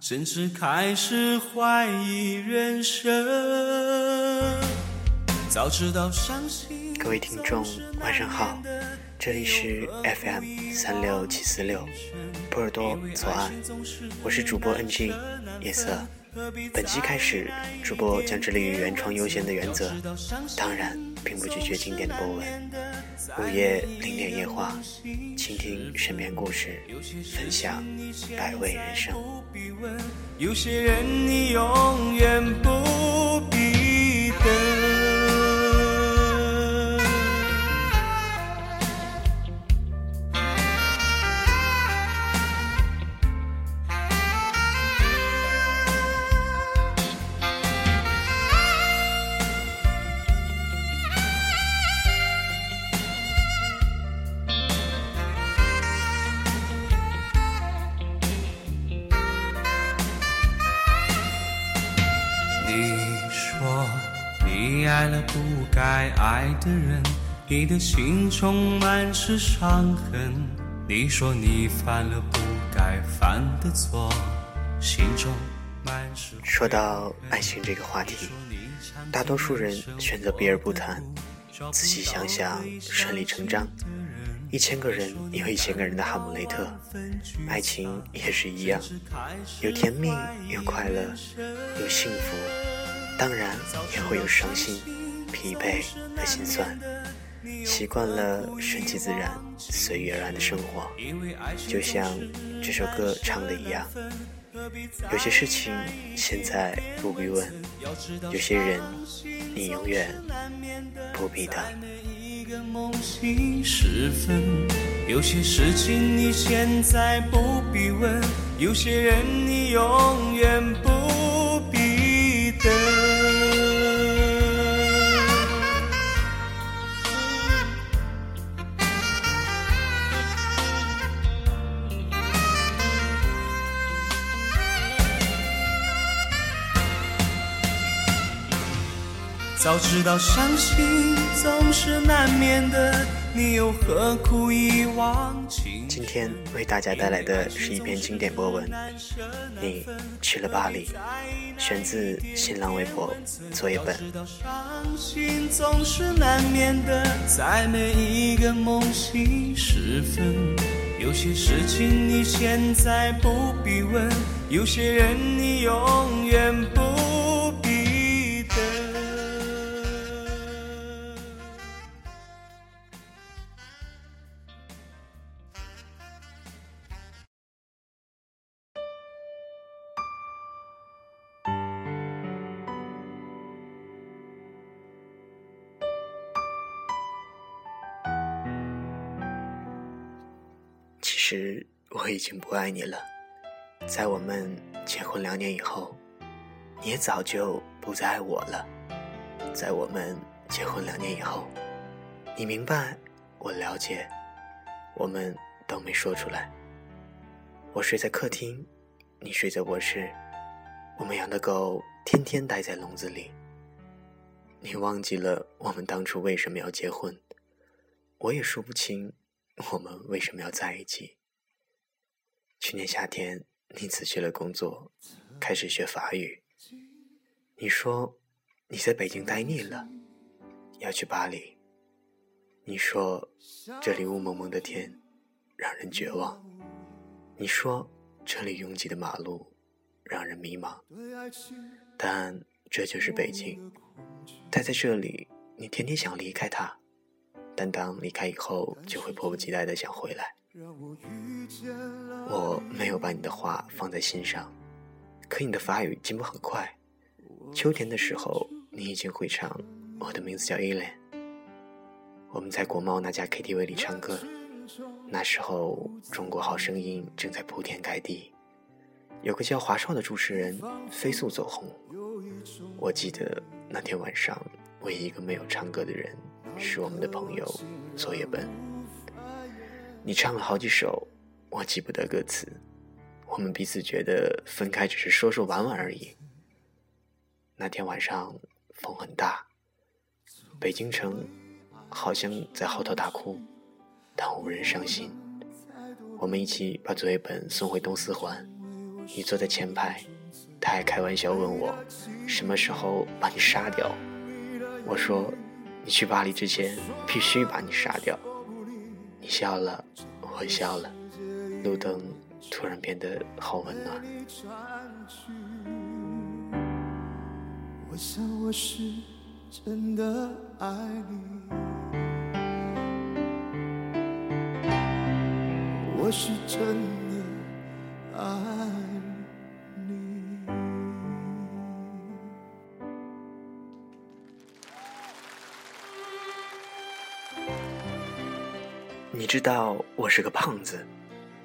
甚至开始怀疑人生。早知道伤心。各位听众，晚上好，这里是 FM 三六七四六，波尔多左岸，我是主播 NG 夜色。本期开始，主播将致力于原创优先的原则，当然并不拒绝经典的波纹。午夜零点夜话，倾听身边故事，分享百味人生。有些人你永远你的心充满是伤痕。你说你犯了不该犯的错，心中满是。说到爱情这个话题，大多数人选择避而不谈。仔细想想，顺理成章。一千个人有一千个人的哈姆雷特，爱情也是一样，有甜蜜，有快乐，有幸福。当然也会有伤心、疲惫和心酸，习惯了顺其自然、随遇而安的生活，就像这首歌唱的一样。有些事情现在不必问，有些人你永远不必等。有些事情你现在不必问，有些人你永远不必等。早知道伤心总是难免的，你又何苦一往情今天为大家带来的是一篇经典博文，你去了巴黎，选自新浪微博作业本。伤心总是难免的，在每一个梦醒时分，有些事情你现在不必问，有些人你永远不。时我已经不爱你了，在我们结婚两年以后，你也早就不再爱我了。在我们结婚两年以后，你明白，我了解，我们都没说出来。我睡在客厅，你睡在卧室，我们养的狗天天待在笼子里。你忘记了我们当初为什么要结婚，我也说不清我们为什么要在一起。去年夏天，你辞去了工作，开始学法语。你说你在北京待腻了，要去巴黎。你说这里雾蒙蒙的天让人绝望。你说这里拥挤的马路让人迷茫。但这就是北京，待在这里，你天天想离开它，但当离开以后，就会迫不及待的想回来。我没有把你的话放在心上，可你的法语进步很快。秋天的时候，你已经会唱《我的名字叫伊莲》。我们在国贸那家 KTV 里唱歌，那时候《中国好声音》正在铺天盖地，有个叫华少的主持人飞速走红。我记得那天晚上，唯一一个没有唱歌的人是我们的朋友作业本。你唱了好几首，我记不得歌词。我们彼此觉得分开只是说说玩玩而已。那天晚上风很大，北京城好像在嚎啕大哭，但无人伤心。我们一起把作业本送回东四环，你坐在前排，他还开玩笑问我什么时候把你杀掉。我说你去巴黎之前必须把你杀掉。你笑了，我笑了，路灯突然变得好温暖。我想我是真的爱你。我是真的爱知道我是个胖子，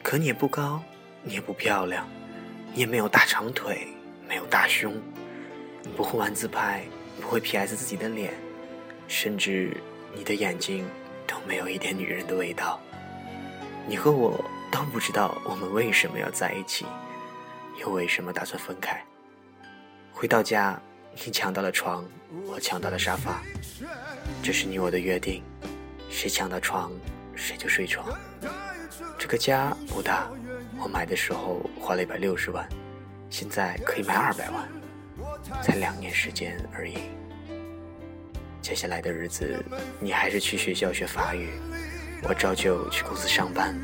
可你也不高，你也不漂亮，你也没有大长腿，没有大胸，你不会玩自拍，不会 PS 自己的脸，甚至你的眼睛都没有一点女人的味道。你和我都不知道我们为什么要在一起，又为什么打算分开。回到家，你抢到了床，我抢到了沙发，这是你我的约定，谁抢到床，谁就睡床。这个家不大，我买的时候花了一百六十万，现在可以卖二百万，才两年时间而已。接下来的日子，你还是去学校学法语。我照旧去公司上班，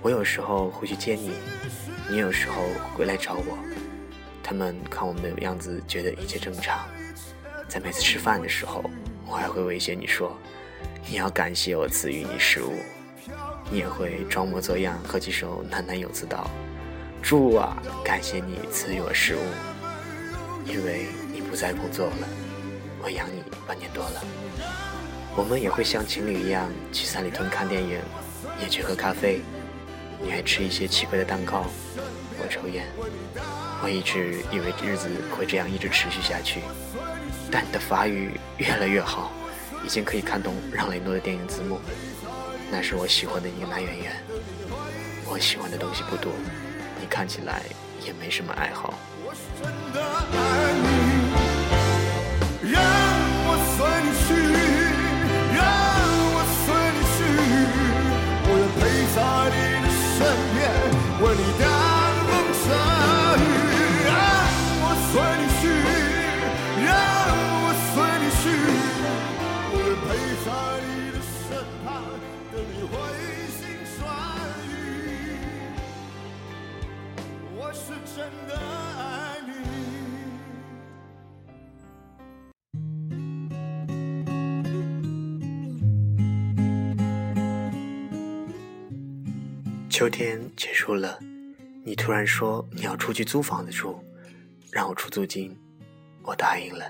我有时候会去接你，你有时候会来找我。他们看我们的样子，觉得一切正常。在每次吃饭的时候，我还会威胁你说：“你要感谢我赐予你食物。”你也会装模作样喝几首喃喃有词道：“猪啊，感谢你赐予我食物，因为你不再工作了，我养你半年多了。”我们也会像情侣一样去三里屯看电影，也去喝咖啡。你爱吃一些奇怪的蛋糕，我抽烟。我一直以为日子会这样一直持续下去，但你的法语越来越好，已经可以看懂让雷诺的电影字幕。那是我喜欢的一个男演员。我喜欢的东西不多，你看起来也没什么爱好。秋天结束了，你突然说你要出去租房子住，让我出租金，我答应了。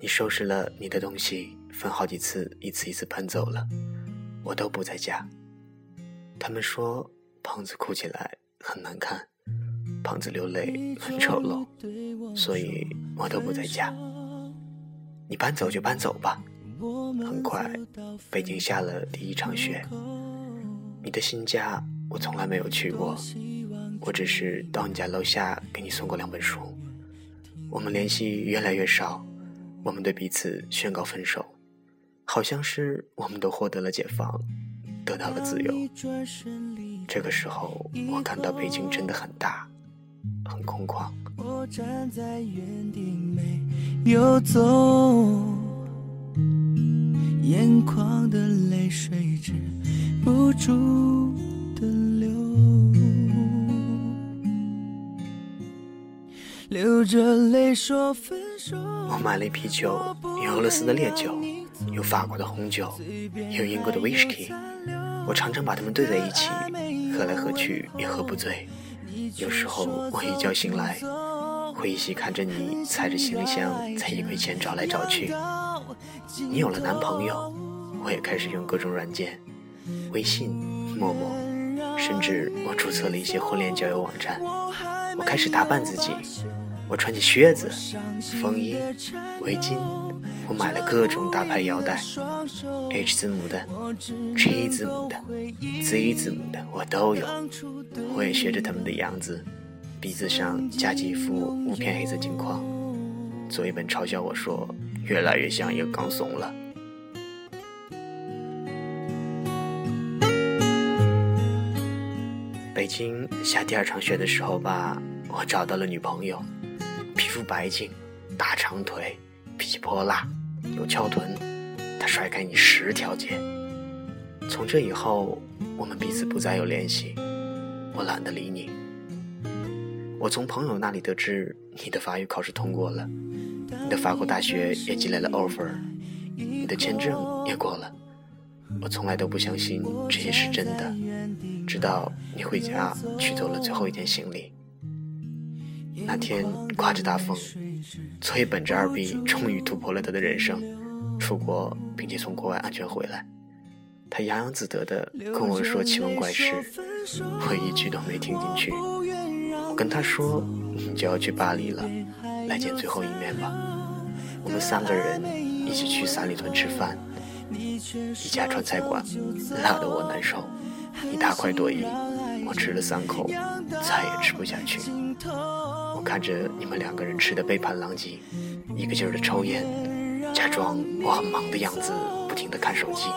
你收拾了你的东西，分好几次，一次一次搬走了，我都不在家。他们说胖子哭起来很难看，胖子流泪很丑陋，所以我都不在家。你搬走就搬走吧。很快，北京下了第一场雪，你的新家。我从来没有去过，我只是到你家楼下给你送过两本书。我们联系越来越少，我们对彼此宣告分手，好像是我们都获得了解放，得到了自由。这个时候，我感到北京真的很大，很空旷。我站在原地没有走，眼眶的泪水止不住。流着泪说分手我买了一啤酒，有俄罗斯的烈酒，有法国的红酒，有英国的 whisky。我常常把它们兑在一起，喝来喝去也喝不醉。有时候我一觉醒来，会依稀看着你踩着行李箱在衣柜前找来找去。你有了男朋友，我也开始用各种软件，微信、陌陌。甚至我注册了一些婚恋交友网站，我开始打扮自己，我穿起靴子、风衣、围巾，我买了各种大牌腰带，H 字母的、G 字母的、Z 字母的我都有。我也学着他们的样子，鼻子上夹几副五片黑色镜框，作业本嘲笑我说，越来越像一个钢怂了。北京下第二场雪的时候吧，我找到了女朋友，肤白净，大长腿，脾气泼辣，有翘臀，他甩开你十条街。从这以后，我们彼此不再有联系，我懒得理你。我从朋友那里得知你的法语考试通过了，你的法国大学也积累了 offer，你的签证也过了。我从来都不相信这些是真的。直到你回家取走了最后一件行李，那天刮着大风，作业本着二 B 终于突破了他的人生，出国并且从国外安全回来。他洋洋自得地跟我说奇闻怪事，我一句都没听进去。我跟他说：“你就要去巴黎了，来见最后一面吧。”我们三个人一起去三里屯吃饭，一家川菜馆，辣得我难受。一大块多一，我吃了三口，再也吃不下去。我看着你们两个人吃的杯盘狼藉，一个劲儿的抽烟，假装我很忙的样子，不停的看手机。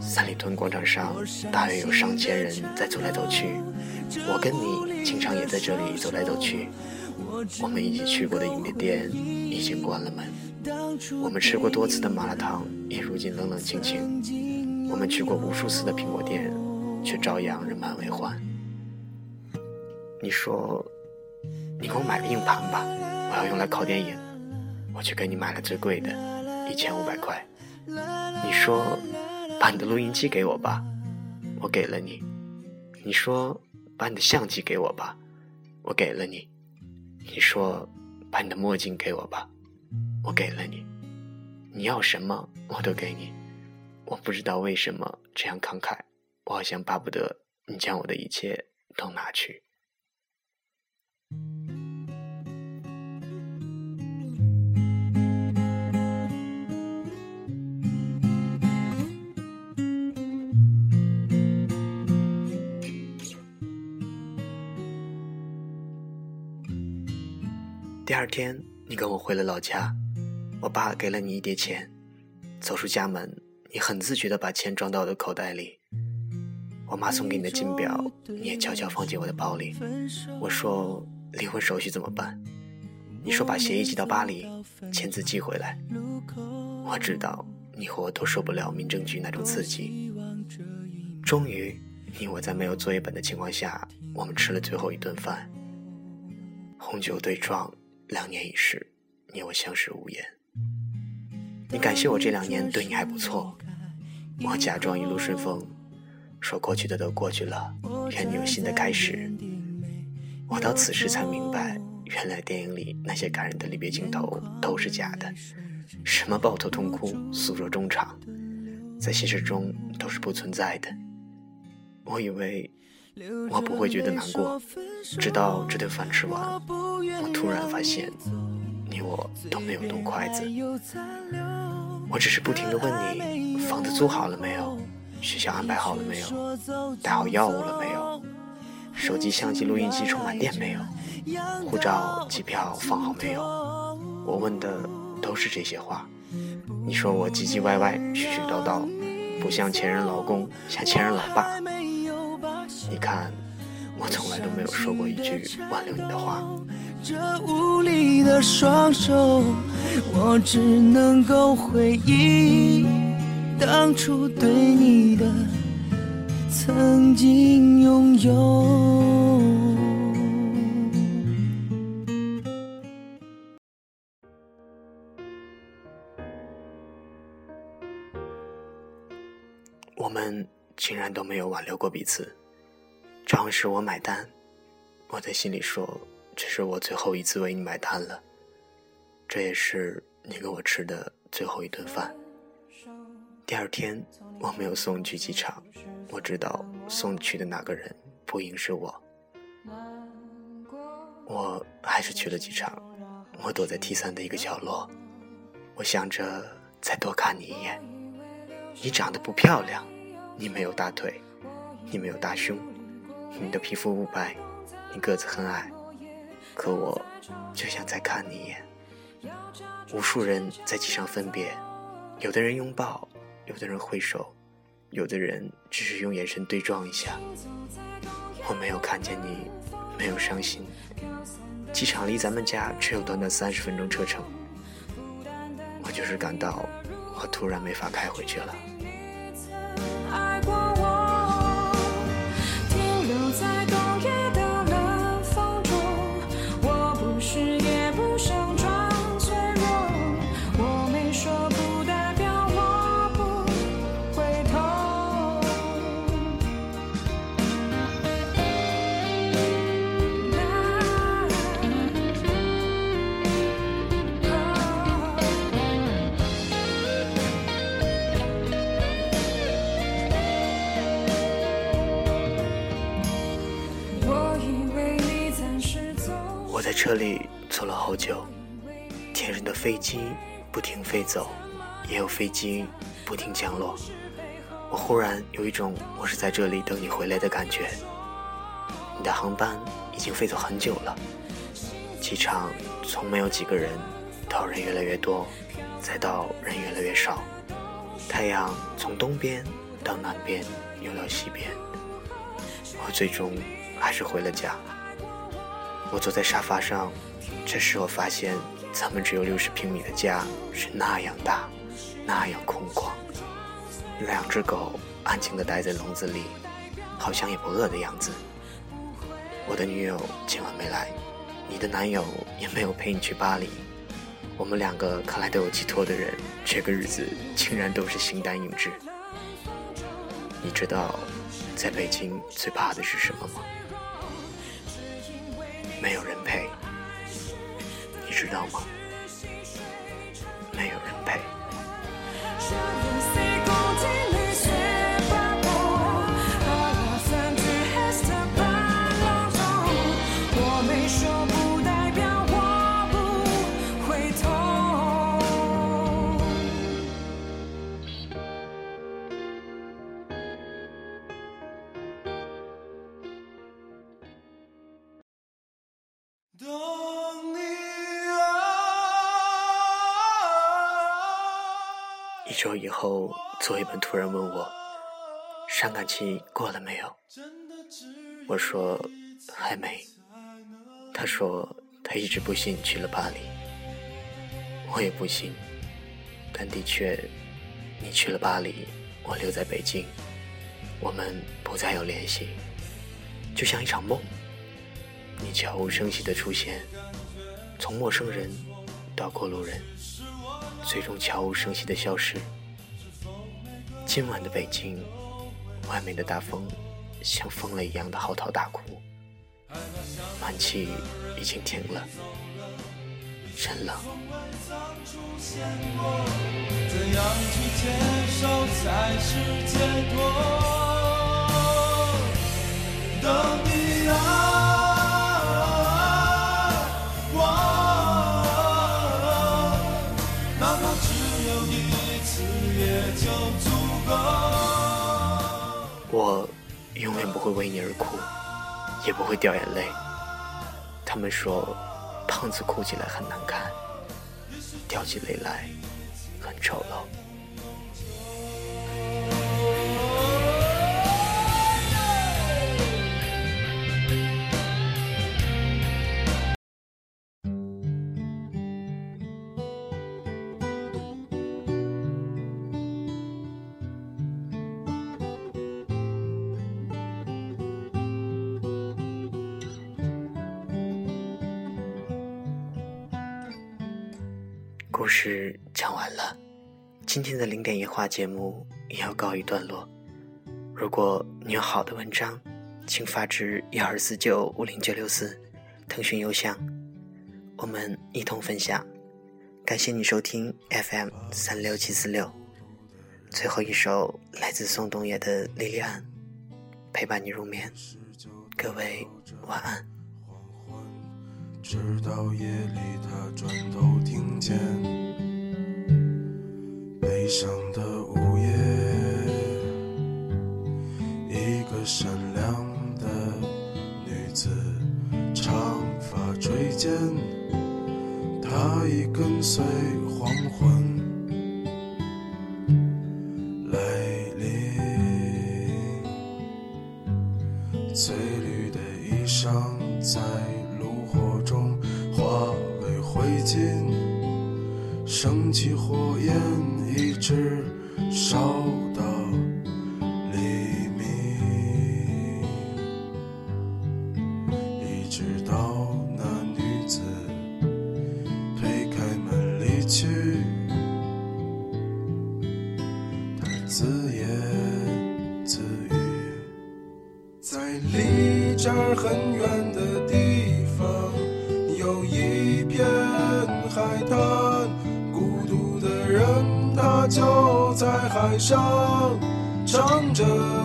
三里屯广场上大约有上千人在走来走去，我跟你经常也在这里走来走去。我们一起去过的饮料店已经关了门，我们吃过多次的麻辣烫也如今冷冷清清。我们去过无数次的苹果店，却照样人满为患。你说，你给我买个硬盘吧，我要用来拷电影。我去给你买了最贵的，一千五百块。你说，把你的录音机给我吧，我给了你。你说，把你的相机给我吧，我给了你。你说，把你的墨镜给我吧，我给了你。你要什么，我都给你。我不知道为什么这样慷慨，我好像巴不得你将我的一切都拿去。第二天，你跟我回了老家，我爸给了你一叠钱，走出家门。你很自觉地把钱装到我的口袋里，我妈送给你的金表，你也悄悄放进我的包里。我说离婚手续怎么办？你说把协议寄到巴黎，签字寄回来。我知道你和我都受不了民政局那种刺激。终于，你我在没有作业本的情况下，我们吃了最后一顿饭。红酒对撞，两年已逝，你我相视无言。你感谢我这两年对你还不错。我假装一路顺风，说过去的都过去了，愿你有新的开始。我到此时才明白，原来电影里那些感人的离别镜头都是假的，什么抱头痛哭、诉说衷肠，在现实中都是不存在的。我以为我不会觉得难过，直到这顿饭吃完，我突然发现，你我都没有动筷子。我只是不停地问你：房子租好了没有？学校安排好了没有？带好药物了没有？手机、相机、录音机充满电没有？护照、机票放好没有？我问的都是这些话。你说我唧唧歪歪、絮絮叨叨，不像前任老公，像前任老爸。你看，我从来都没有说过一句挽留你的话。这无力的双手，我只能够回忆当初对你的曾经拥有。我们竟然都没有挽留过彼此，账是我买单。我在心里说。这是我最后一次为你买单了，这也是你给我吃的最后一顿饭。第二天我没有送你去机场，我知道送你去的那个人不应是我。我还是去了机场。我躲在 T 三的一个角落，我想着再多看你一眼。你长得不漂亮，你没有大腿，你没有大胸，你的皮肤不白，你个子很矮，可我就想再看你一眼。无数人在机场分别，有的人拥抱，有的人挥手，有的人只是用眼神对撞一下。我没有看见你，没有伤心。机场离咱们家只有短短三十分钟车程，我就是感到我突然没法开回去了。在车里坐了好久，天上的飞机不停飞走，也有飞机不停降落。我忽然有一种我是在这里等你回来的感觉。你的航班已经飞走很久了，机场从没有几个人，到人越来越多，再到人越来越少。太阳从东边到南边又到西边，我最终还是回了家。我坐在沙发上，这时我发现，咱们只有六十平米的家是那样大，那样空旷。两只狗安静地待在笼子里，好像也不饿的样子。我的女友今晚没来，你的男友也没有陪你去巴黎。我们两个看来都有寄托的人，这个日子竟然都是形单影只。你知道，在北京最怕的是什么吗？没有人陪，你知道吗？一周以后，作业本突然问我：“伤感期过了没有？”我说：“还没。”他说：“他一直不信你去了巴黎。”我也不信，但的确，你去了巴黎，我留在北京，我们不再有联系，就像一场梦。你悄无声息的出现，从陌生人到过路人。最终悄无声息的消失。今晚的北京，外面的大风像疯了一样的嚎啕大哭，暖气已经停了，真冷。等你。会为你而哭，也不会掉眼泪。他们说，胖子哭起来很难看，掉起泪来很丑陋。故事讲完了，今天的零点一画节目也要告一段落。如果你有好的文章，请发至幺二四九五零九六四腾讯邮箱，我们一同分享。感谢你收听 FM 三六七四六，最后一首来自宋冬野的《莉莉安》，陪伴你入眠。各位晚安。直到夜里，他转头听见悲伤的午夜，一个善良的女子，长发垂肩，她已跟随。去，他自言自语，在离这儿很远的地方，有一片海滩，孤独的人他就在海上唱着。